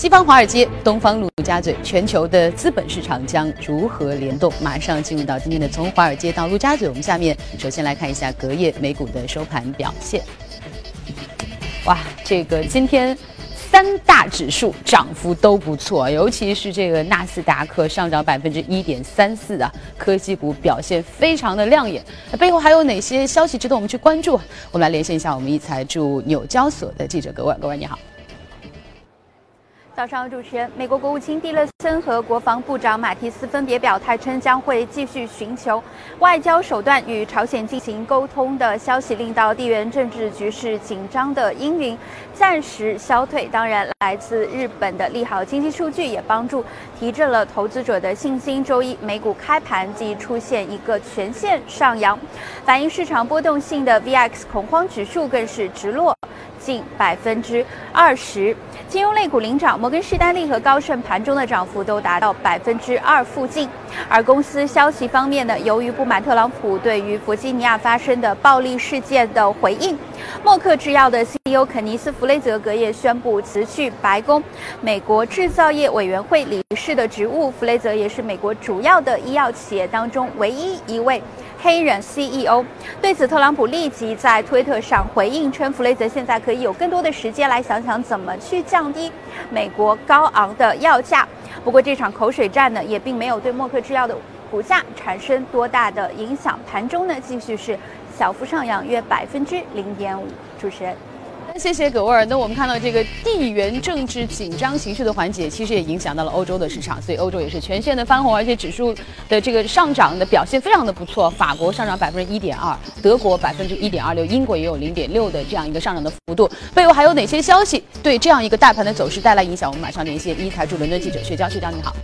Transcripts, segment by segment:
西方华尔街，东方陆家嘴，全球的资本市场将如何联动？马上进入到今天的从华尔街到陆家嘴。我们下面首先来看一下隔夜美股的收盘表现。哇，这个今天三大指数涨幅都不错，尤其是这个纳斯达克上涨百分之一点三四啊，科技股表现非常的亮眼。那背后还有哪些消息值得我们去关注？我们来连线一下我们一财驻纽交所的记者葛万，葛万你好。早上，主持人，美国国务卿蒂勒森和国防部长马蒂斯分别表态称，将会继续寻求外交手段与朝鲜进行沟通的消息，令到地缘政治局势紧张的阴云暂时消退。当然，来自日本的利好经济数据也帮助提振了投资者的信心。周一美股开盘即出现一个全线上扬，反映市场波动性的 VX 恐慌指数更是直落。近百分之二十，金融类股领涨，摩根士丹利和高盛盘中的涨幅都达到百分之二附近。而公司消息方面呢，由于不满特朗普对于弗吉尼亚发生的暴力事件的回应，默克制药的 CEO 肯尼斯·弗雷泽隔夜宣布辞去白宫美国制造业委员会理事的职务。弗雷泽也是美国主要的医药企业当中唯一一位。黑人 CEO 对此，特朗普立即在推特上回应称，弗雷泽现在可以有更多的时间来想想怎么去降低美国高昂的药价。不过，这场口水战呢，也并没有对默克制药的股价产生多大的影响，盘中呢继续是小幅上扬约百分之零点五。主持人。谢谢葛沃尔。那我们看到这个地缘政治紧张形势的缓解，其实也影响到了欧洲的市场，所以欧洲也是全线的翻红，而且指数的这个上涨的表现非常的不错。法国上涨百分之一点二，德国百分之一点二六，英国也有零点六的这样一个上涨的幅度。背后还有哪些消息对这样一个大盘的走势带来影响？我们马上连线一财驻伦敦记者薛娇，薛娇你好。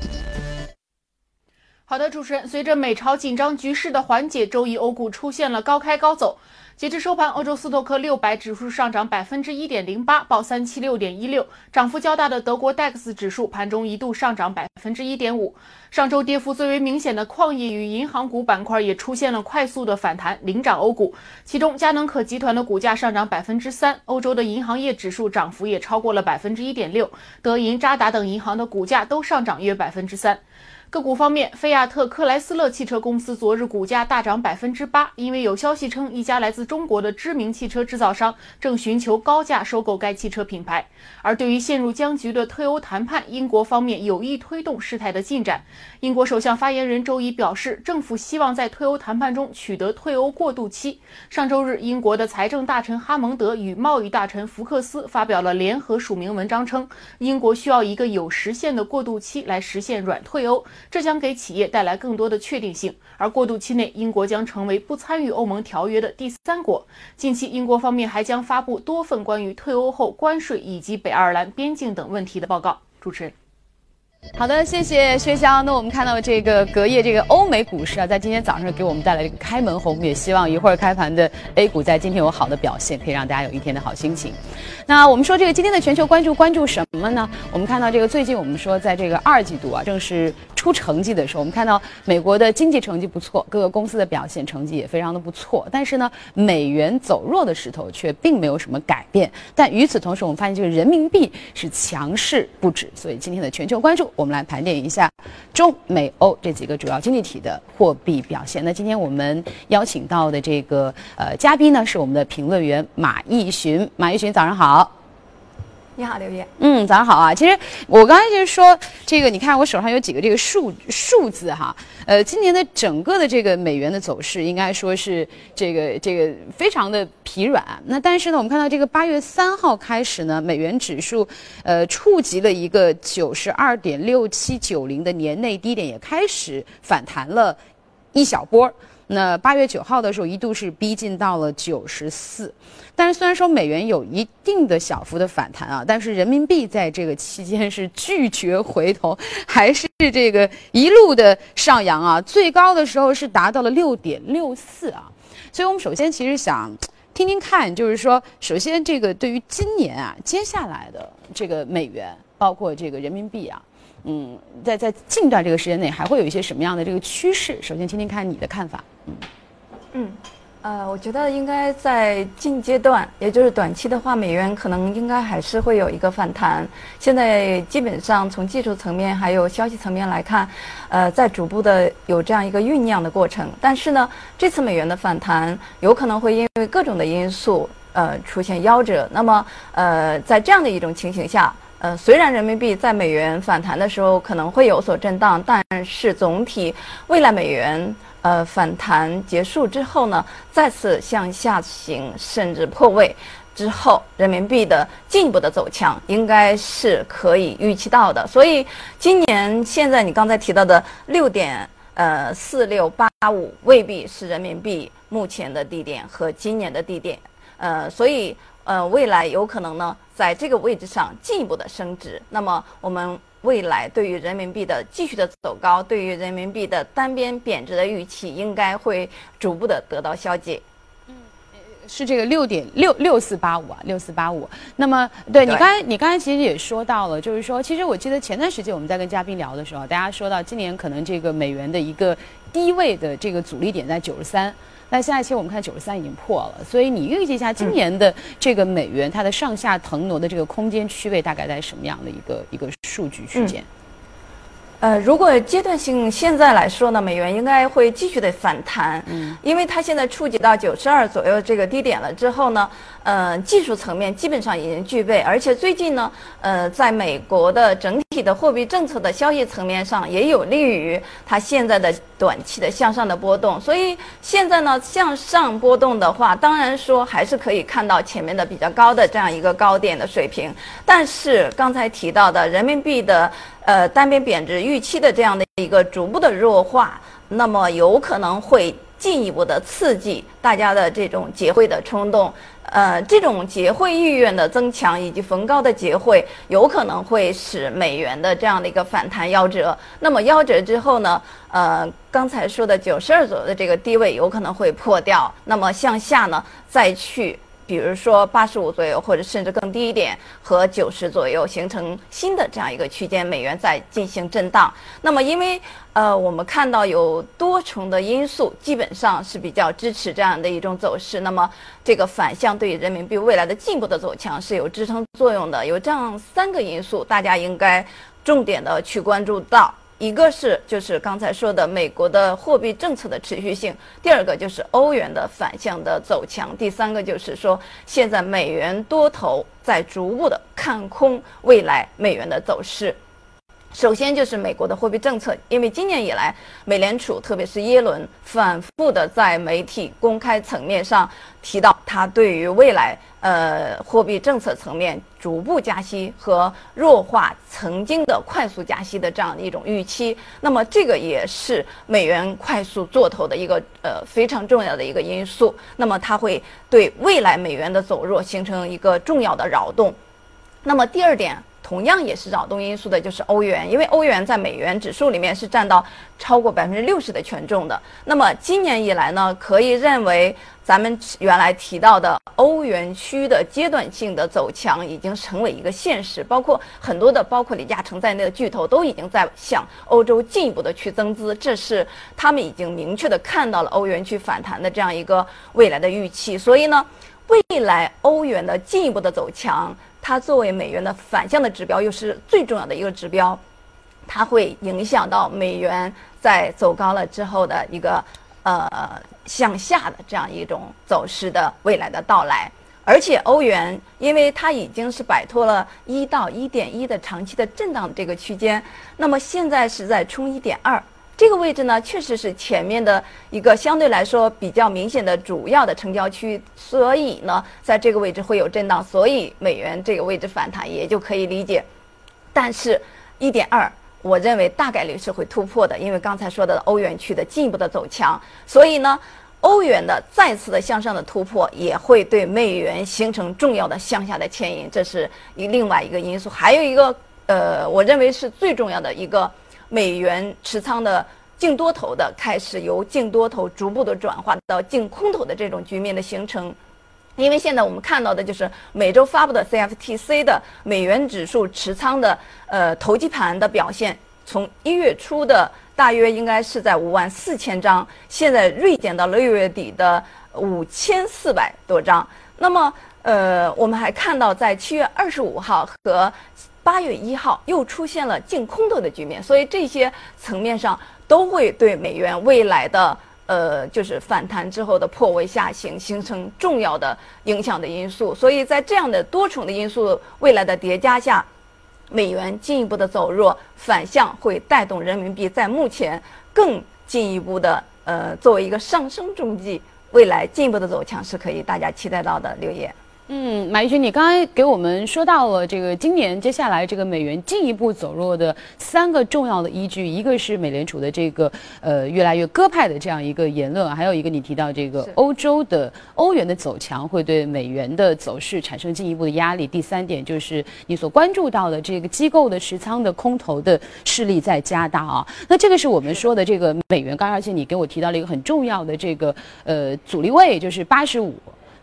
好的，主持人，随着美朝紧张局势的缓解，周一欧股出现了高开高走。截至收盘，欧洲斯托克六百指数上涨百分之一点零八，报三七六点一六。涨幅较大的德国 DAX 指数盘中一度上涨百分之一点五。上周跌幅最为明显的矿业与银行股板块也出现了快速的反弹，领涨欧股。其中，佳能可集团的股价上涨百分之三，欧洲的银行业指数涨幅也超过了百分之一点六。德银、渣打等银行的股价都上涨约百分之三。个股方面，菲亚特克莱斯勒汽车公司昨日股价大涨百分之八，因为有消息称一家来自中国的知名汽车制造商正寻求高价收购该汽车品牌。而对于陷入僵局的退欧谈判，英国方面有意推动事态的进展。英国首相发言人周一表示，政府希望在退欧谈判中取得退欧过渡期。上周日，英国的财政大臣哈蒙德与贸易大臣福克斯发表了联合署名文章，称英国需要一个有实现的过渡期来实现软退欧。这将给企业带来更多的确定性，而过渡期内，英国将成为不参与欧盟条约的第三国。近期，英国方面还将发布多份关于退欧后关税以及北爱尔兰边境等问题的报告。主持人。好的，谢谢薛香。那我们看到这个隔夜这个欧美股市啊，在今天早上给我们带来这个开门红，也希望一会儿开盘的 A 股在今天有好的表现，可以让大家有一天的好心情。那我们说这个今天的全球关注关注什么呢？我们看到这个最近我们说在这个二季度啊，正是。出成绩的时候，我们看到美国的经济成绩不错，各个公司的表现成绩也非常的不错。但是呢，美元走弱的势头却并没有什么改变。但与此同时，我们发现这个人民币是强势不止。所以今天的全球关注，我们来盘点一下中美欧这几个主要经济体的货币表现。那今天我们邀请到的这个呃嘉宾呢，是我们的评论员马义寻。马义寻，早上好。你好，刘烨。嗯，早上好啊。其实我刚才就是说，这个你看我手上有几个这个数数字哈。呃，今年的整个的这个美元的走势，应该说是这个这个非常的疲软。那但是呢，我们看到这个八月三号开始呢，美元指数呃触及了一个九十二点六七九零的年内低点，也开始反弹了一小波。那八月九号的时候，一度是逼近到了九十四，但是虽然说美元有一定的小幅的反弹啊，但是人民币在这个期间 是拒绝回头，还是这个一路的上扬啊，最高的时候是达到了六点六四啊，所以我们首先其实想听听看，就是说，首先这个对于今年啊，接下来的这个美元，包括这个人民币啊。嗯，在在近段这个时间内，还会有一些什么样的这个趋势？首先听听看你的看法。嗯，呃，我觉得应该在近阶段，也就是短期的话，美元可能应该还是会有一个反弹。现在基本上从技术层面还有消息层面来看，呃，在逐步的有这样一个酝酿的过程。但是呢，这次美元的反弹有可能会因为各种的因素，呃，出现夭折。那么，呃，在这样的一种情形下，呃，虽然人民币在美元反弹的时候可能会有所震荡，但是总体未来美元。呃，反弹结束之后呢，再次向下行，甚至破位之后，人民币的进一步的走强，应该是可以预期到的。所以，今年现在你刚才提到的六点呃四六八五，未必是人民币目前的低点和今年的低点。呃，所以呃，未来有可能呢，在这个位置上进一步的升值。那么我们。未来对于人民币的继续的走高，对于人民币的单边贬值的预期，应该会逐步的得到消解。嗯，是这个六点六六四八五啊，六四八五。那么，对你刚才你刚才其实也说到了，就是说，其实我记得前段时间我们在跟嘉宾聊的时候，大家说到今年可能这个美元的一个低位的这个阻力点在九十三。但现在其实我们看九十三已经破了，所以你预计一下今年的这个美元它的上下腾挪的这个空间区位大概在什么样的一个一个数据区间？呃，如果阶段性现在来说呢，美元应该会继续的反弹，嗯，因为它现在触及到九十二左右这个低点了之后呢，呃，技术层面基本上已经具备，而且最近呢，呃，在美国的整体的货币政策的消息层面上也有利于它现在的短期的向上的波动，所以现在呢向上波动的话，当然说还是可以看到前面的比较高的这样一个高点的水平，但是刚才提到的人民币的。呃，单边贬值预期的这样的一个逐步的弱化，那么有可能会进一步的刺激大家的这种结汇的冲动。呃，这种结汇意愿的增强以及逢高的结汇，有可能会使美元的这样的一个反弹夭折。那么夭折之后呢？呃，刚才说的九十二左右的这个低位有可能会破掉。那么向下呢，再去。比如说八十五左右，或者甚至更低一点，和九十左右形成新的这样一个区间，美元在进行震荡。那么，因为呃，我们看到有多重的因素，基本上是比较支持这样的一种走势。那么，这个反向对于人民币未来的进一步的走强是有支撑作用的。有这样三个因素，大家应该重点的去关注到。一个是就是刚才说的美国的货币政策的持续性，第二个就是欧元的反向的走强，第三个就是说现在美元多头在逐步的看空未来美元的走势。首先就是美国的货币政策，因为今年以来，美联储特别是耶伦反复的在媒体公开层面上提到，他对于未来呃货币政策层面逐步加息和弱化曾经的快速加息的这样的一种预期。那么这个也是美元快速做头的一个呃非常重要的一个因素。那么它会对未来美元的走弱形成一个重要的扰动。那么第二点。同样也是扰动因素的，就是欧元，因为欧元在美元指数里面是占到超过百分之六十的权重的。那么今年以来呢，可以认为咱们原来提到的欧元区的阶段性的走强已经成为一个现实，包括很多的，包括李嘉诚在内的巨头都已经在向欧洲进一步的去增资，这是他们已经明确的看到了欧元区反弹的这样一个未来的预期。所以呢，未来欧元的进一步的走强。它作为美元的反向的指标，又是最重要的一个指标，它会影响到美元在走高了之后的一个呃向下的这样一种走势的未来的到来。而且欧元，因为它已经是摆脱了一到一点一的长期的震荡这个区间，那么现在是在冲一点二。这个位置呢，确实是前面的一个相对来说比较明显的主要的成交区，所以呢，在这个位置会有震荡，所以美元这个位置反弹也就可以理解。但是，一点二，我认为大概率是会突破的，因为刚才说的欧元区的进一步的走强，所以呢，欧元的再次的向上的突破也会对美元形成重要的向下的牵引，这是一另外一个因素。还有一个，呃，我认为是最重要的一个。美元持仓的净多头的开始由净多头逐步的转化到净空头的这种局面的形成，因为现在我们看到的就是每周发布的 CFTC 的美元指数持仓的呃投机盘的表现，从一月初的大约应该是在五万四千张，现在锐减到了六月底的五千四百多张。那么，呃，我们还看到在七月二十五号和八月一号又出现了净空头的局面，所以这些层面上都会对美元未来的呃就是反弹之后的破位下行形成重要的影响的因素。所以在这样的多重的因素未来的叠加下。美元进一步的走弱，反向会带动人民币在目前更进一步的呃作为一个上升中继，未来进一步的走强是可以大家期待到的。刘烨。嗯，马一军，你刚才给我们说到了这个今年接下来这个美元进一步走弱的三个重要的依据，一个是美联储的这个呃越来越鸽派的这样一个言论，还有一个你提到这个欧洲的欧元的走强会对美元的走势产生进一步的压力。第三点就是你所关注到的这个机构的持仓的空头的势力在加大啊。那这个是我们说的这个美元，刚而且你给我提到了一个很重要的这个呃阻力位，就是八十五。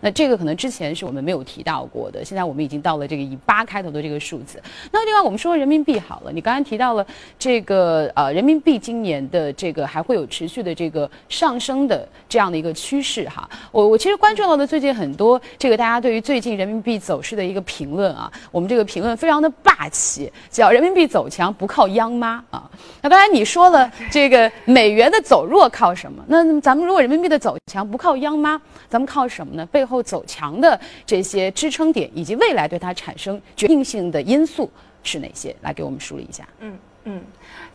那这个可能之前是我们没有提到过的，现在我们已经到了这个以八开头的这个数字。那另外我们说人民币好了，你刚才提到了这个呃人民币今年的这个还会有持续的这个上升的这样的一个趋势哈。我我其实关注到的最近很多这个大家对于最近人民币走势的一个评论啊，我们这个评论非常的霸气，叫人民币走强不靠央妈啊。那刚才你说了 这个美元的走弱靠什么？那咱们如果人民币的走强不靠央妈，咱们靠什么呢？背后后走强的这些支撑点，以及未来对它产生决定性的因素是哪些？来给我们梳理一下。嗯嗯。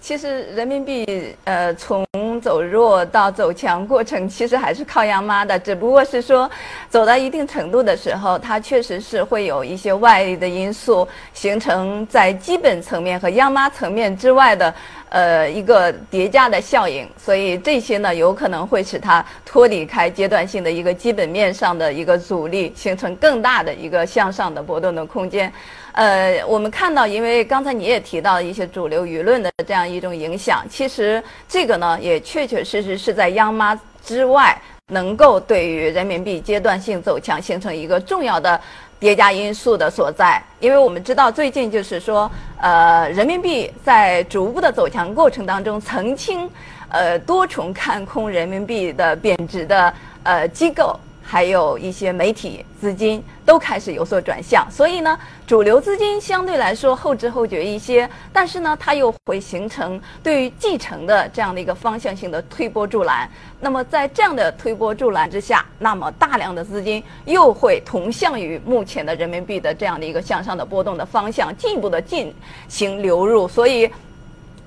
其实人民币呃从走弱到走强过程，其实还是靠央妈的，只不过是说走到一定程度的时候，它确实是会有一些外力的因素形成在基本层面和央妈层面之外的呃一个叠加的效应，所以这些呢有可能会使它脱离开阶段性的一个基本面上的一个阻力，形成更大的一个向上的波动的空间。呃，我们看到，因为刚才你也提到一些主流舆论的这样一种影响，其实这个呢，也确确实实是在央妈之外，能够对于人民币阶段性走强形成一个重要的叠加因素的所在。因为我们知道，最近就是说，呃，人民币在逐步的走强过程当中，曾经，呃，多重看空人民币的贬值的呃机构。还有一些媒体资金都开始有所转向，所以呢，主流资金相对来说后知后觉一些，但是呢，它又会形成对于继承的这样的一个方向性的推波助澜。那么在这样的推波助澜之下，那么大量的资金又会同向于目前的人民币的这样的一个向上的波动的方向进一步的进行流入。所以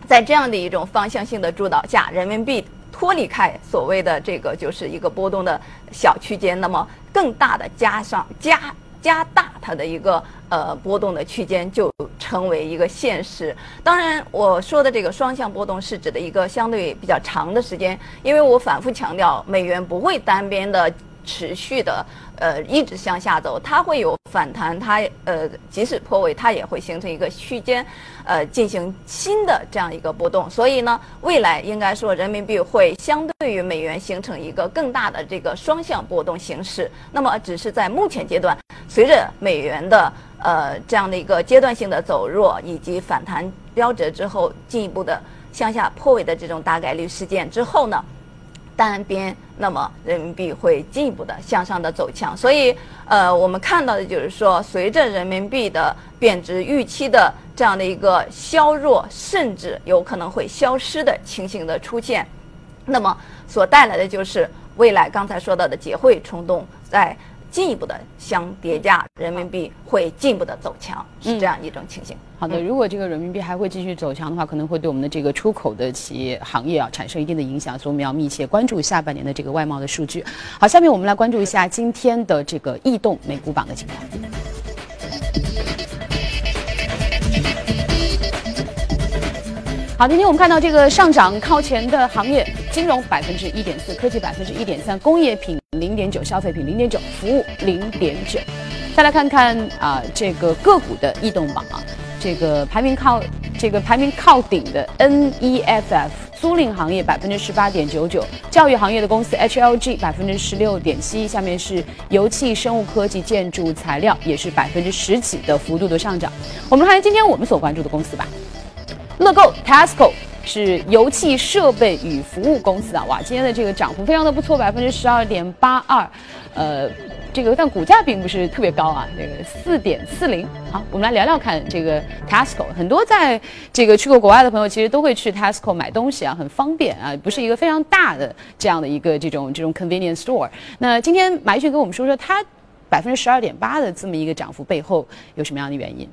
在这样的一种方向性的主导下，人民币。脱离开所谓的这个就是一个波动的小区间，那么更大的加上加加大它的一个呃波动的区间就成为一个现实。当然，我说的这个双向波动是指的一个相对比较长的时间，因为我反复强调，美元不会单边的持续的。呃，一直向下走，它会有反弹，它呃，即使破位，它也会形成一个区间，呃，进行新的这样一个波动。所以呢，未来应该说人民币会相对于美元形成一个更大的这个双向波动形式。那么，只是在目前阶段，随着美元的呃这样的一个阶段性的走弱以及反弹标折之后，进一步的向下破位的这种大概率事件之后呢？单边，那么人民币会进一步的向上的走强，所以，呃，我们看到的就是说，随着人民币的贬值预期的这样的一个削弱，甚至有可能会消失的情形的出现，那么所带来的就是未来刚才说到的结汇冲动在。进一步的相叠加，人民币会进一步的走强，是这样一种情形。好的，如果这个人民币还会继续走强的话，可能会对我们的这个出口的企业行业啊产生一定的影响，所以我们要密切关注下半年的这个外贸的数据。好，下面我们来关注一下今天的这个异动美股榜的情况。好，今天我们看到这个上涨靠前的行业，金融百分之一点四，科技百分之一点三，工业品零点九，消费品零点九，服务零点九。再来看看啊，这个个股的异动榜啊，这个排名靠这个排名靠顶的 NEFF 租赁行业百分之十八点九九，教育行业的公司 HLG 百分之十六点七，下面是油气、生物科技、建筑材料，也是百分之十几的幅度的上涨。我们看今天我们所关注的公司吧。乐购、Tesco、是油气设备与服务公司啊，哇，今天的这个涨幅非常的不错，百分之十二点八二，呃。这个但股价并不是特别高啊，这个四点四零。好，我们来聊聊看这个 Tesco。很多在这个去过国外的朋友，其实都会去 Tesco 买东西啊，很方便啊，不是一个非常大的这样的一个这种这种 convenience store。那今天马一群跟我们说说，它百分之十二点八的这么一个涨幅背后有什么样的原因？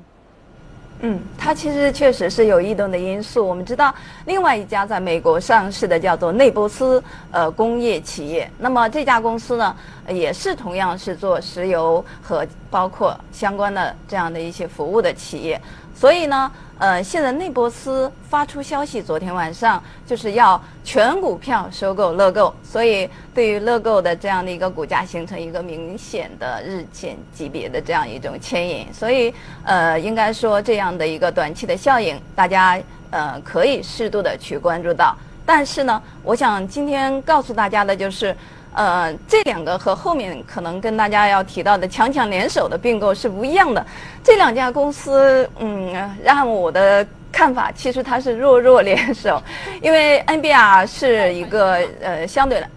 嗯，它其实确实是有异动的因素。我们知道，另外一家在美国上市的叫做内波斯呃工业企业，那么这家公司呢，也是同样是做石油和包括相关的这样的一些服务的企业，所以呢。呃，现在内博斯发出消息，昨天晚上就是要全股票收购乐购，所以对于乐购的这样的一个股价形成一个明显的日线级别的这样一种牵引，所以呃，应该说这样的一个短期的效应，大家呃可以适度的去关注到。但是呢，我想今天告诉大家的就是。呃，这两个和后面可能跟大家要提到的强强联手的并购是不一样的。这两家公司，嗯，让我的看法其实它是弱弱联手，因为 NBR 是一个呃相对来，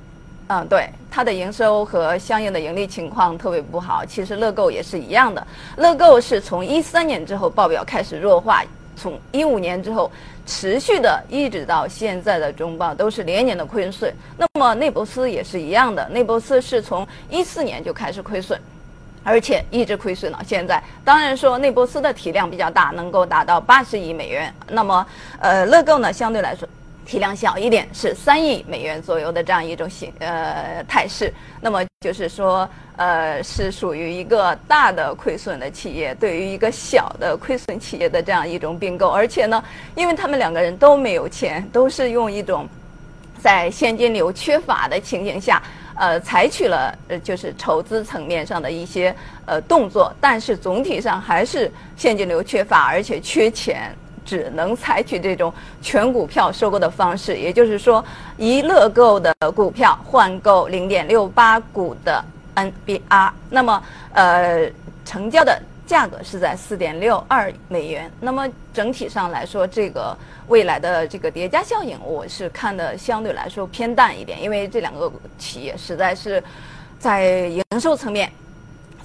嗯，对它的营收和相应的盈利情况特别不好。其实乐购也是一样的，乐购是从一三年之后报表开始弱化，从一五年之后。持续的，一直到现在的中报都是连年的亏损。那么内博斯也是一样的，内博斯是从一四年就开始亏损，而且一直亏损到现在。当然说内博斯的体量比较大，能够达到八十亿美元。那么，呃，乐购呢相对来说体量小一点，是三亿美元左右的这样一种形呃态势。那么就是说。呃，是属于一个大的亏损的企业，对于一个小的亏损企业的这样一种并购，而且呢，因为他们两个人都没有钱，都是用一种在现金流缺乏的情形下，呃，采取了呃就是筹资层面上的一些呃动作，但是总体上还是现金流缺乏，而且缺钱，只能采取这种全股票收购的方式，也就是说，一乐购的股票换购零点六八股的。NBR，那么呃，成交的价格是在四点六二美元。那么整体上来说，这个未来的这个叠加效应，我是看的相对来说偏淡一点，因为这两个企业实在是在营收层面，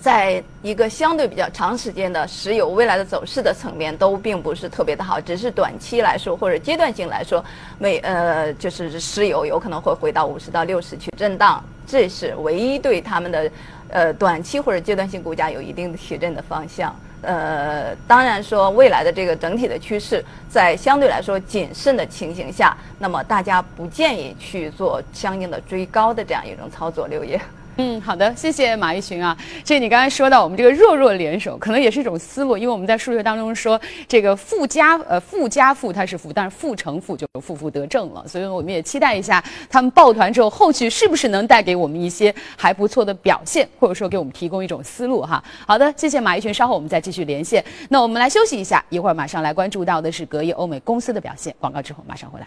在一个相对比较长时间的石油未来的走势的层面都并不是特别的好，只是短期来说或者阶段性来说，每呃就是石油有可能会回到五十到六十去震荡。这是唯一对他们的，呃，短期或者阶段性股价有一定的提振的方向。呃，当然说未来的这个整体的趋势，在相对来说谨慎的情形下，那么大家不建议去做相应的追高的这样一种操作，刘烨。嗯，好的，谢谢马一群啊。这你刚才说到我们这个弱弱联手，可能也是一种思路，因为我们在数学当中说这个负加呃负加负它是负，但是负乘负就负负得正了，所以我们也期待一下他们抱团之后，后续是不是能带给我们一些还不错的表现，或者说给我们提供一种思路哈。好的，谢谢马一群，稍后我们再继续连线。那我们来休息一下，一会儿马上来关注到的是隔夜欧美公司的表现。广告之后马上回来。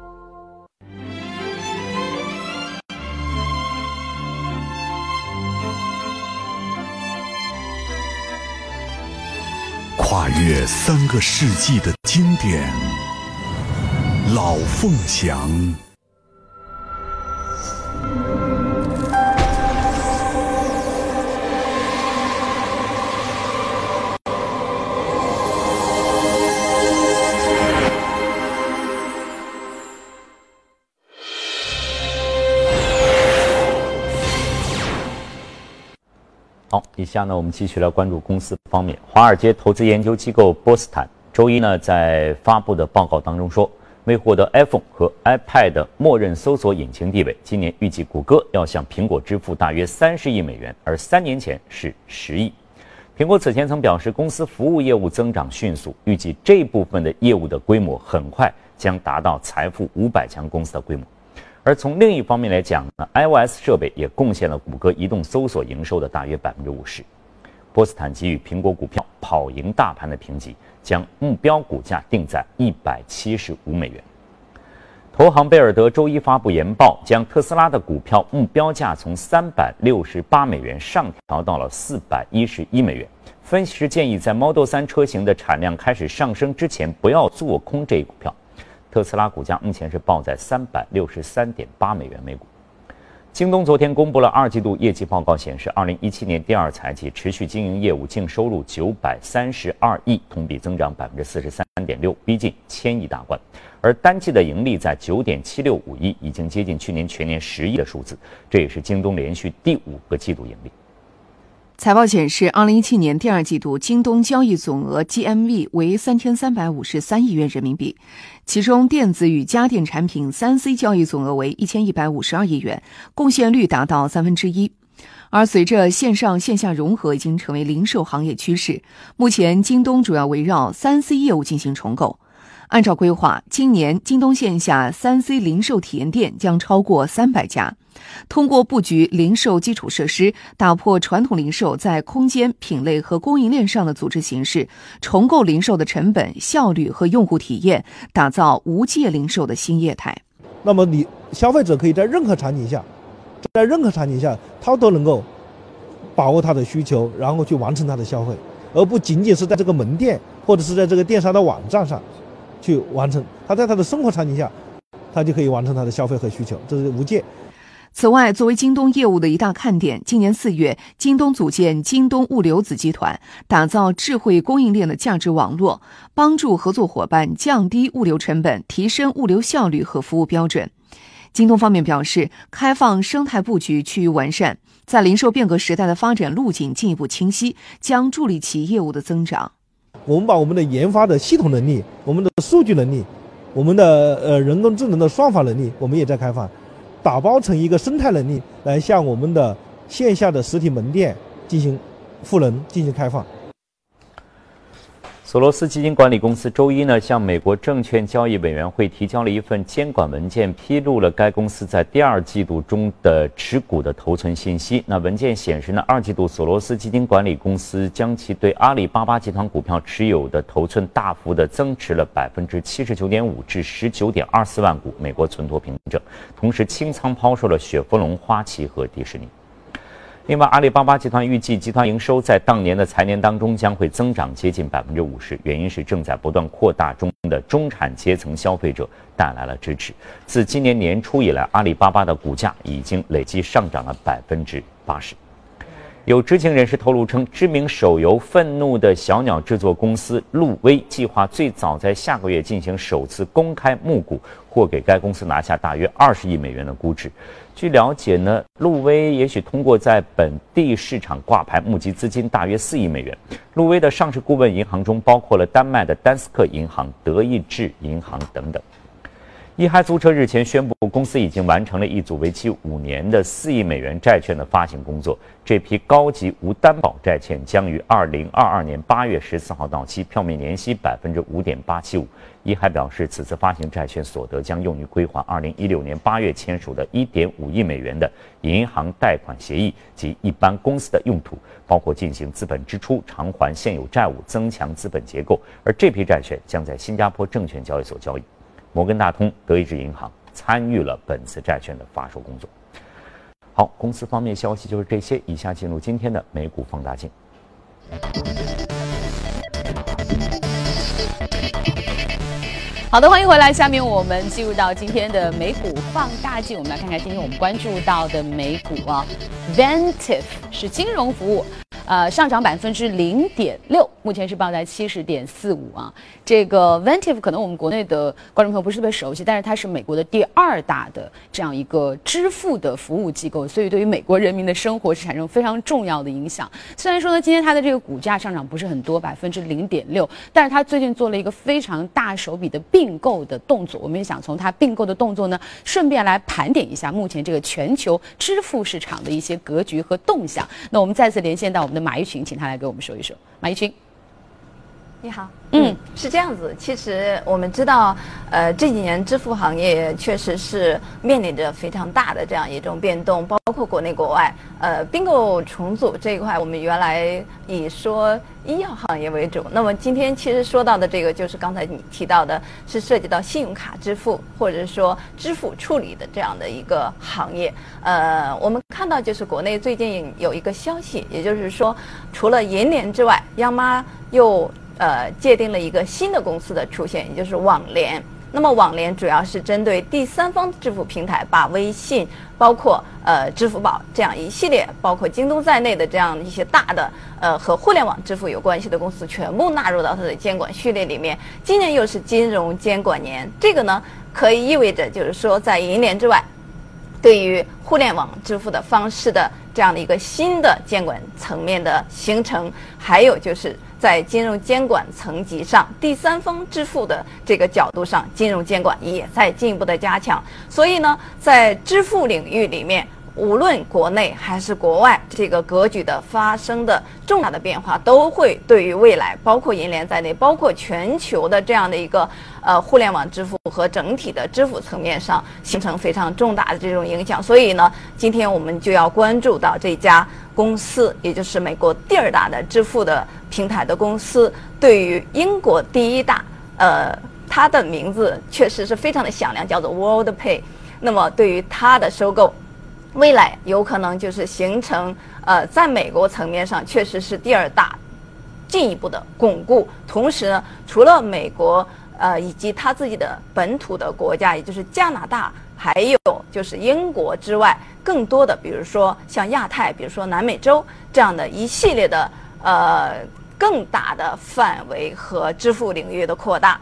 跨越三个世纪的经典，《老凤祥》。以下呢，我们继续来关注公司方面。华尔街投资研究机构波斯坦周一呢，在发布的报告当中说，为获得 iPhone 和 iPad 的默认搜索引擎地位，今年预计谷歌要向苹果支付大约三十亿美元，而三年前是十亿。苹果此前曾表示，公司服务业务增长迅速，预计这部分的业务的规模很快将达到财富五百强公司的规模。而从另一方面来讲呢，iOS 设备也贡献了谷歌移动搜索营收的大约百分之五十。波斯坦给予苹果股票跑赢大盘的评级，将目标股价定在一百七十五美元。投行贝尔德周一发布研报，将特斯拉的股票目标价从三百六十八美元上调到了四百一十一美元。分析师建议，在 Model 3车型的产量开始上升之前，不要做空这一股票。特斯拉股价目前是报在三百六十三点八美元每股。京东昨天公布了二季度业绩报告，显示二零一七年第二财季持续经营业务净收入九百三十二亿，同比增长百分之四十三点六，逼近千亿大关。而单季的盈利在九点七六五亿，已经接近去年全年十亿的数字，这也是京东连续第五个季度盈利。财报显示，二零一七年第二季度京东交易总额 GMV 为三千三百五十三亿元人民币，其中电子与家电产品三 C 交易总额为一千一百五十二亿元，贡献率达到三分之一。而随着线上线下融合已经成为零售行业趋势，目前京东主要围绕三 C 业务进行重构。按照规划，今年京东线下三 C 零售体验店将超过三百家。通过布局零售基础设施，打破传统零售在空间、品类和供应链上的组织形式，重构零售的成本、效率和用户体验，打造无界零售的新业态。那么，你消费者可以在任何场景下，在任何场景下，他都能够把握他的需求，然后去完成他的消费，而不仅仅是在这个门店或者是在这个电商的网站上。去完成，他在他的生活场景下，他就可以完成他的消费和需求，这是无界。此外，作为京东业务的一大看点，今年四月，京东组建京东物流子集团，打造智慧供应链的价值网络，帮助合作伙伴降低物流成本，提升物流效率和服务标准。京东方面表示，开放生态布局趋于完善，在零售变革时代的发展路径进一步清晰，将助力其业务的增长。我们把我们的研发的系统能力、我们的数据能力、我们的呃人工智能的算法能力，我们也在开放，打包成一个生态能力，来向我们的线下的实体门店进行赋能、进行开放。索罗斯基金管理公司周一呢，向美国证券交易委员会提交了一份监管文件，披露了该公司在第二季度中的持股的头寸信息。那文件显示呢，二季度索罗斯基金管理公司将其对阿里巴巴集团股票持有的头寸大幅的增持了百分之七十九点五至十九点二四万股美国存托凭证，同时清仓抛售了雪佛龙、花旗和迪士尼。另外，阿里巴巴集团预计，集团营收在当年的财年当中将会增长接近百分之五十，原因是正在不断扩大中的中产阶层消费者带来了支持。自今年年初以来，阿里巴巴的股价已经累计上涨了百分之八十。有知情人士透露称，知名手游《愤怒的小鸟》制作公司路威计划最早在下个月进行首次公开募股，或给该公司拿下大约二十亿美元的估值。据了解呢，路威也许通过在本地市场挂牌募集资金大约四亿美元。路威的上市顾问银行中包括了丹麦的丹斯克银行、德意志银行等等。一嗨租车日前宣布，公司已经完成了一组为期五年的四亿美元债券的发行工作。这批高级无担保债券将于二零二二年八月十四号到期，票面年息百分之五点八七五。一还表示，此次发行债券所得将用于归还二零一六年八月签署的一点五亿美元的银行贷款协议及一般公司的用途，包括进行资本支出、偿还现有债务、增强资本结构。而这批债券将在新加坡证券交易所交易。摩根大通、德意志银行参与了本次债券的发售工作。好，公司方面消息就是这些。以下进入今天的美股放大镜。好的，欢迎回来。下面我们进入到今天的美股放大镜，我们来看看今天我们关注到的美股啊，Ventif 是金融服务。呃，上涨百分之零点六，目前是报在七十点四五啊。这个 Ventive 可能我们国内的观众朋友不是特别熟悉，但是它是美国的第二大的这样一个支付的服务机构，所以对于美国人民的生活是产生非常重要的影响。虽然说呢，今天它的这个股价上涨不是很多，百分之零点六，但是它最近做了一个非常大手笔的并购的动作。我们也想从它并购的动作呢，顺便来盘点一下目前这个全球支付市场的一些格局和动向。那我们再次连线到我们的马一群，请他来给我们说一说。马一群，你好。嗯，是这样子。其实我们知道，呃，这几年支付行业确实是面临着非常大的这样一种变动，包括国内国外。呃，并购重组这一块，我们原来以说医药行业为主。那么今天其实说到的这个，就是刚才你提到的，是涉及到信用卡支付或者说支付处理的这样的一个行业。呃，我们看到就是国内最近有一个消息，也就是说，除了银联之外，央妈又。呃，界定了一个新的公司的出现，也就是网联。那么网联主要是针对第三方支付平台，把微信、包括呃支付宝这样一系列，包括京东在内的这样一些大的呃和互联网支付有关系的公司，全部纳入到它的监管序列里面。今年又是金融监管年，这个呢可以意味着就是说，在银联之外，对于互联网支付的方式的这样的一个新的监管层面的形成，还有就是。在金融监管层级上，第三方支付的这个角度上，金融监管也在进一步的加强。所以呢，在支付领域里面，无论国内还是国外，这个格局的发生的重大的变化，都会对于未来，包括银联在内，包括全球的这样的一个呃互联网支付和整体的支付层面上，形成非常重大的这种影响。所以呢，今天我们就要关注到这家。公司，也就是美国第二大的支付的平台的公司，对于英国第一大，呃，它的名字确实是非常的响亮，叫做 World Pay。那么，对于它的收购，未来有可能就是形成，呃，在美国层面上确实是第二大，进一步的巩固。同时呢，除了美国，呃，以及它自己的本土的国家，也就是加拿大。还有就是英国之外，更多的，比如说像亚太，比如说南美洲这样的一系列的呃更大的范围和支付领域的扩大，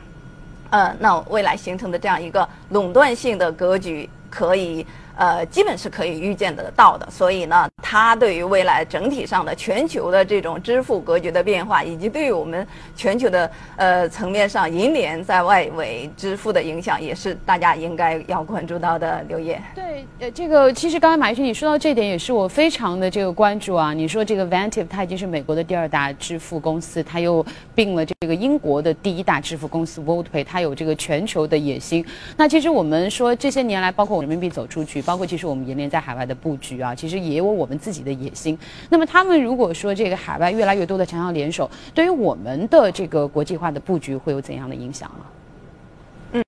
呃，那未来形成的这样一个垄断性的格局，可以呃基本是可以预见得到的。所以呢，它对于未来整体上的全球的这种支付格局的变化，以及对于我们全球的呃层面上银联在外围支付的影响，也是大家应该要关注到的。刘烨，对，呃，这个其实刚才马一群你说到这点，也是我非常的这个关注啊。你说这个 Ventive 它已经是美国的第二大支付公司，它又并了这个英国的第一大支付公司 WorldPay，它有这个全球的野心。那其实我们说这些年来，包括人民币走出去，包括其实我们银联在海外的布局啊，其实也有我们自己的野心。那么他们如果说这个海外越来越多的强强联手，对于我们的这个国际化的布局会有怎样的影响呢？嗯，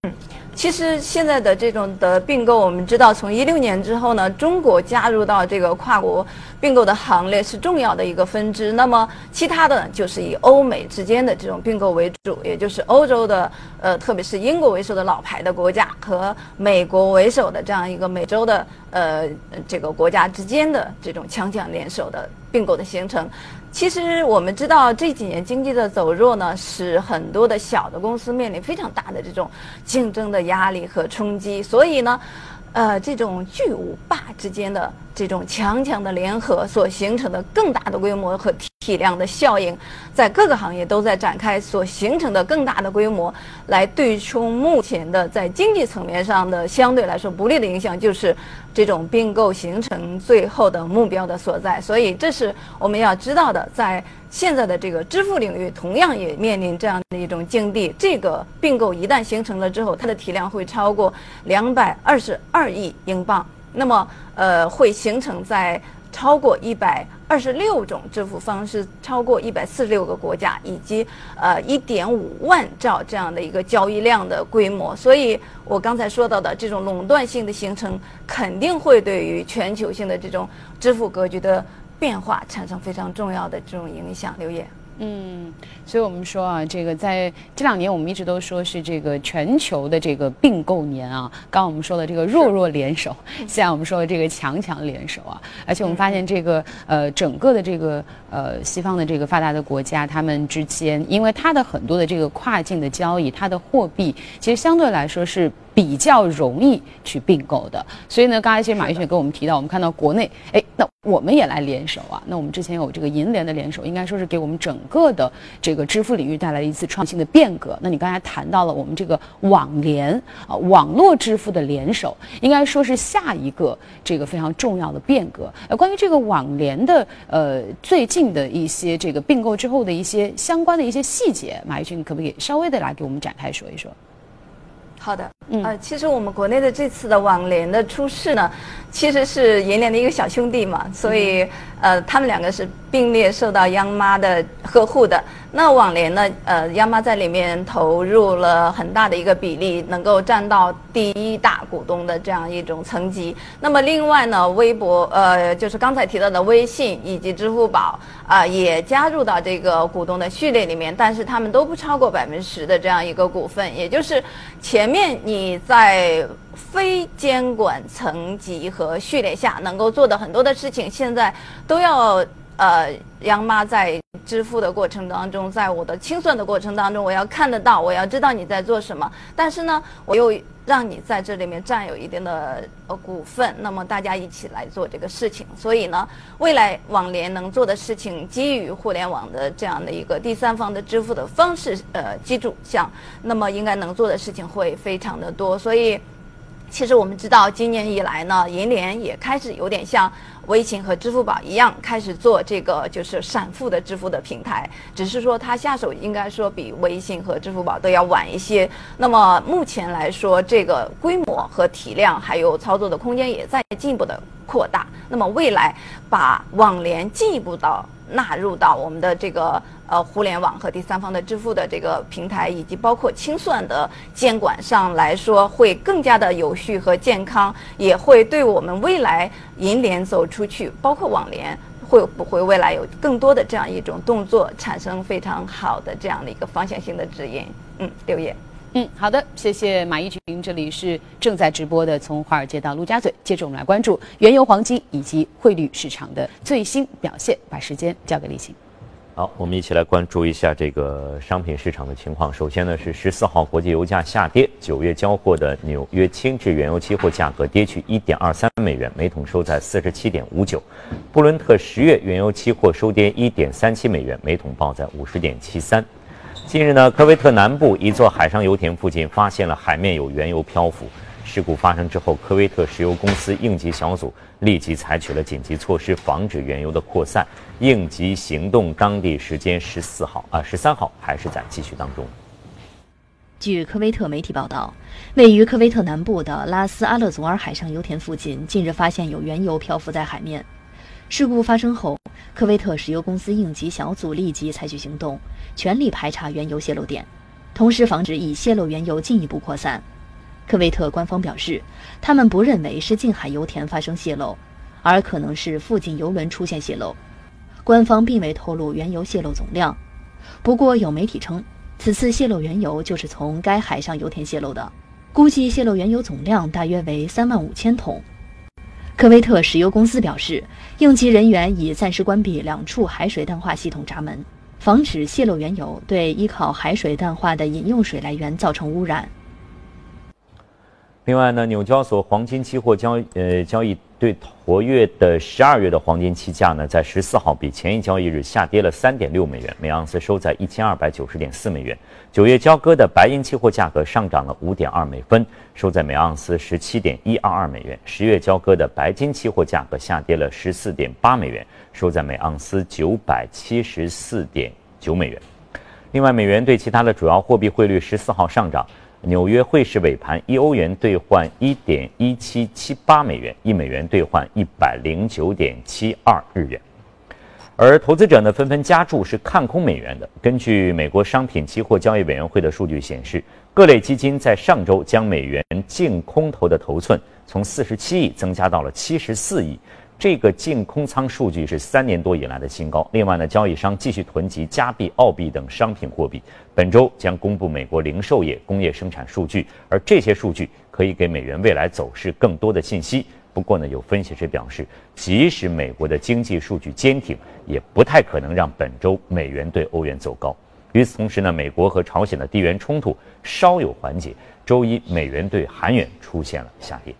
其实现在的这种的并购，我们知道从一六年之后呢，中国加入到这个跨国并购的行列是重要的一个分支。那么其他的就是以欧美之间的这种并购为主，也就是欧洲的呃，特别是英国为首的老牌的国家和美国为首的这样一个美洲的呃这个国家之间的这种强强联手的并购的形成。其实我们知道这几年经济的走弱呢，使很多的小的公司面临非常大的这种竞争的压力和冲击，所以呢，呃，这种巨无霸之间的。这种强强的联合所形成的更大的规模和体量的效应，在各个行业都在展开，所形成的更大的规模来对冲目前的在经济层面上的相对来说不利的影响，就是这种并购形成最后的目标的所在。所以，这是我们要知道的，在现在的这个支付领域，同样也面临这样的一种境地。这个并购一旦形成了之后，它的体量会超过两百二十二亿英镑。那么，呃，会形成在超过一百二十六种支付方式、超过一百四十六个国家以及呃一点五万兆这样的一个交易量的规模。所以我刚才说到的这种垄断性的形成，肯定会对于全球性的这种支付格局的变化产生非常重要的这种影响。刘烨。嗯，所以我们说啊，这个在这两年，我们一直都说是这个全球的这个并购年啊。刚刚我们说的这个弱弱联手，现在我们说的这个强强联手啊。而且我们发现这个呃，整个的这个呃西方的这个发达的国家，他们之间，因为它的很多的这个跨境的交易，它的货币其实相对来说是。比较容易去并购的，所以呢，刚才其实马云雪跟我们提到，我们看到国内，哎，那我们也来联手啊。那我们之前有这个银联的联手，应该说是给我们整个的这个支付领域带来了一次创新的变革。那你刚才谈到了我们这个网联啊，网络支付的联手，应该说是下一个这个非常重要的变革。呃，关于这个网联的呃最近的一些这个并购之后的一些相关的一些细节，马云可不可以稍微的来给我们展开说一说？好的，呃，其实我们国内的这次的网联的出事呢，其实是银联的一个小兄弟嘛，所以呃，他们两个是并列受到央妈的呵护的。那网联呢？呃，央妈在里面投入了很大的一个比例，能够占到第一大股东的这样一种层级。那么另外呢，微博，呃，就是刚才提到的微信以及支付宝啊，也加入到这个股东的序列里面，但是他们都不超过百分之十的这样一个股份。也就是前面你在非监管层级和序列下能够做的很多的事情，现在都要。呃，央妈在支付的过程当中，在我的清算的过程当中，我要看得到，我要知道你在做什么。但是呢，我又让你在这里面占有一定的呃股份，那么大家一起来做这个事情。所以呢，未来网联能做的事情，基于互联网的这样的一个第三方的支付的方式呃基础上，那么应该能做的事情会非常的多。所以，其实我们知道，今年以来呢，银联也开始有点像。微信和支付宝一样，开始做这个就是闪付的支付的平台，只是说它下手应该说比微信和支付宝都要晚一些。那么目前来说，这个规模和体量还有操作的空间也在进一步的扩大。那么未来把网联进一步到纳入到我们的这个。呃，互联网和第三方的支付的这个平台，以及包括清算的监管上来说，会更加的有序和健康，也会对我们未来银联走出去，包括网联，会不会未来有更多的这样一种动作，产生非常好的这样的一个方向性的指引？嗯，刘烨。嗯，好的，谢谢马一群，这里是正在直播的，从华尔街到陆家嘴，接着我们来关注原油、黄金以及汇率市场的最新表现。把时间交给李晴。好，我们一起来关注一下这个商品市场的情况。首先呢，是十四号国际油价下跌，九月交货的纽约轻质原油期货价格跌去一点二三美元每桶，收在四十七点五九。布伦特十月原油期货收跌一点三七美元每桶，报在五十点七三。近日呢，科威特南部一座海上油田附近发现了海面有原油漂浮。事故发生之后，科威特石油公司应急小组立即采取了紧急措施，防止原油的扩散。应急行动当地时间十四号啊，十三号还是在继续当中。据科威特媒体报道，位于科威特南部的拉斯阿勒祖尔海上油田附近近日发现有原油漂浮在海面。事故发生后，科威特石油公司应急小组立即采取行动，全力排查原油泄漏点，同时防止已泄漏原油进一步扩散。科威特官方表示，他们不认为是近海油田发生泄漏，而可能是附近油轮出现泄漏。官方并未透露原油泄漏总量，不过有媒体称，此次泄漏原油就是从该海上油田泄漏的，估计泄漏原油总量大约为三万五千桶。科威特石油公司表示，应急人员已暂时关闭两处海水淡化系统闸门，防止泄漏原油对依靠海水淡化的饮用水来源造成污染。另外呢，纽交所黄金期货交呃交易对活跃的十二月的黄金期价呢，在十四号比前一交易日下跌了三点六美元，每盎司收在一千二百九十点四美元。九月交割的白银期货价格上涨了五点二美分，收在每盎司十七点一二二美元。十月交割的白金期货价格下跌了十四点八美元，收在每盎司九百七十四点九美元。另外，美元对其他的主要货币汇率十四号上涨。纽约汇市尾盘，一欧元兑换一点一七七八美元，一美元兑换一百零九点七二日元。而投资者呢，纷纷加注是看空美元的。根据美国商品期货交易委员会的数据显示，各类基金在上周将美元净空头的头寸从四十七亿增加到了七十四亿，这个净空仓数据是三年多以来的新高。另外呢，交易商继续囤积加币、澳币等商品货币。本周将公布美国零售业、工业生产数据，而这些数据可以给美元未来走势更多的信息。不过呢，有分析师表示，即使美国的经济数据坚挺，也不太可能让本周美元对欧元走高。与此同时呢，美国和朝鲜的地缘冲突稍有缓解，周一美元对韩元出现了下跌。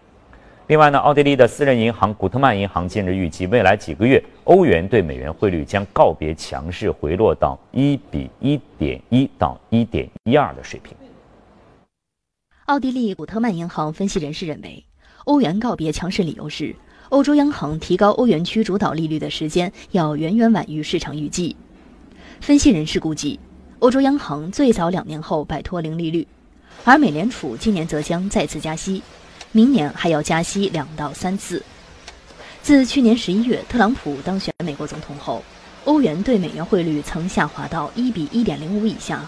另外呢，奥地利的私人银行古特曼银行近日预计，未来几个月欧元对美元汇率将告别强势，回落到一比一点一到一点一二的水平。奥地利古特曼银行分析人士认为，欧元告别强势理由是，欧洲央行提高欧元区主导利率的时间要远远晚于市场预计。分析人士估计，欧洲央行最早两年后摆脱零利率，而美联储今年则将再次加息。明年还要加息两到三次。自去年十一月特朗普当选美国总统后，欧元对美元汇率曾下滑到一比一点零五以下，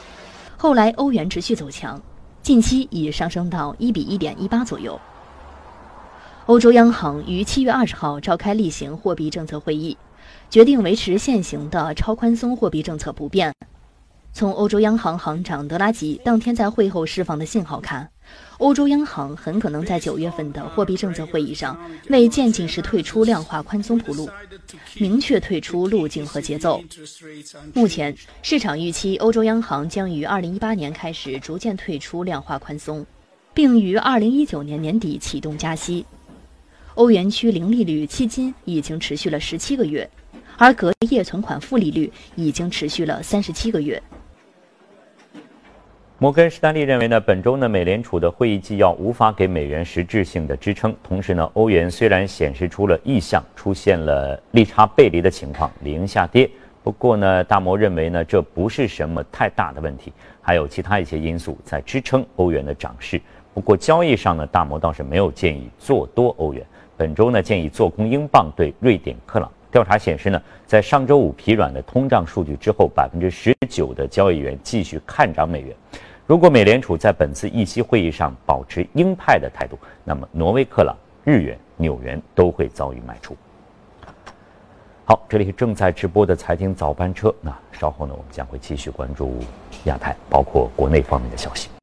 后来欧元持续走强，近期已上升到一比一点一八左右。欧洲央行于七月二十号召开例行货币政策会议，决定维持现行的超宽松货币政策不变。从欧洲央行行长德拉吉当天在会后释放的信号看。欧洲央行很可能在九月份的货币政策会议上为渐进式退出量化宽松铺路，明确退出路径和节奏。目前市场预期欧洲央行将于二零一八年开始逐渐退出量化宽松，并于二零一九年年底启动加息。欧元区零利率迄今已经持续了十七个月，而隔夜存款负利率已经持续了三十七个月。摩根士丹利认为呢，本周呢，美联储的会议纪要无法给美元实质性的支撑。同时呢，欧元虽然显示出了意向，出现了利差背离的情况，理应下跌。不过呢，大摩认为呢，这不是什么太大的问题，还有其他一些因素在支撑欧元的涨势。不过交易上呢，大摩倒是没有建议做多欧元。本周呢，建议做空英镑对瑞典克朗。调查显示呢，在上周五疲软的通胀数据之后，百分之十九的交易员继续看涨美元。如果美联储在本次议息会议上保持鹰派的态度，那么挪威克朗、日元、纽元都会遭遇卖出。好，这里是正在直播的财经早班车，那稍后呢，我们将会继续关注亚太，包括国内方面的消息。